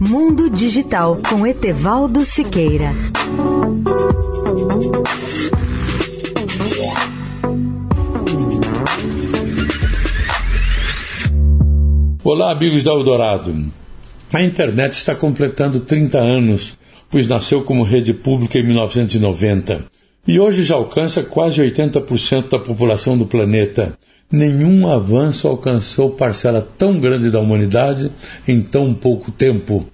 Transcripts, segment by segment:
Mundo Digital com Etevaldo Siqueira. Olá, amigos da Eldorado. A internet está completando 30 anos, pois nasceu como rede pública em 1990 e hoje já alcança quase 80% da população do planeta. Nenhum avanço alcançou parcela tão grande da humanidade em tão pouco tempo.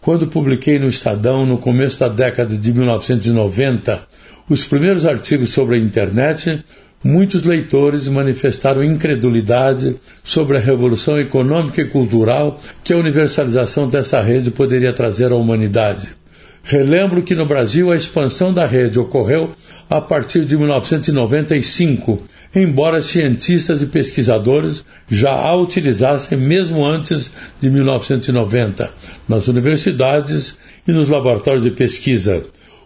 Quando publiquei no Estadão, no começo da década de 1990, os primeiros artigos sobre a internet, muitos leitores manifestaram incredulidade sobre a revolução econômica e cultural que a universalização dessa rede poderia trazer à humanidade. Relembro que no Brasil a expansão da rede ocorreu a partir de 1995, embora cientistas e pesquisadores já a utilizassem mesmo antes de 1990, nas universidades e nos laboratórios de pesquisa.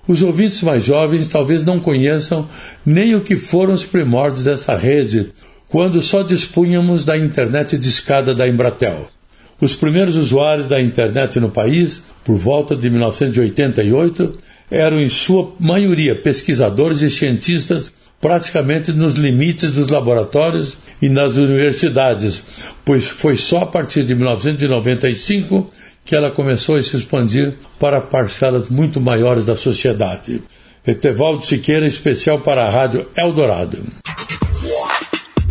Os ouvintes mais jovens talvez não conheçam nem o que foram os primórdios dessa rede, quando só dispunhamos da internet discada da Embratel. Os primeiros usuários da internet no país, por volta de 1988, eram em sua maioria pesquisadores e cientistas praticamente nos limites dos laboratórios e nas universidades, pois foi só a partir de 1995 que ela começou a se expandir para parcelas muito maiores da sociedade. Etevaldo Siqueira, especial para a Rádio Eldorado.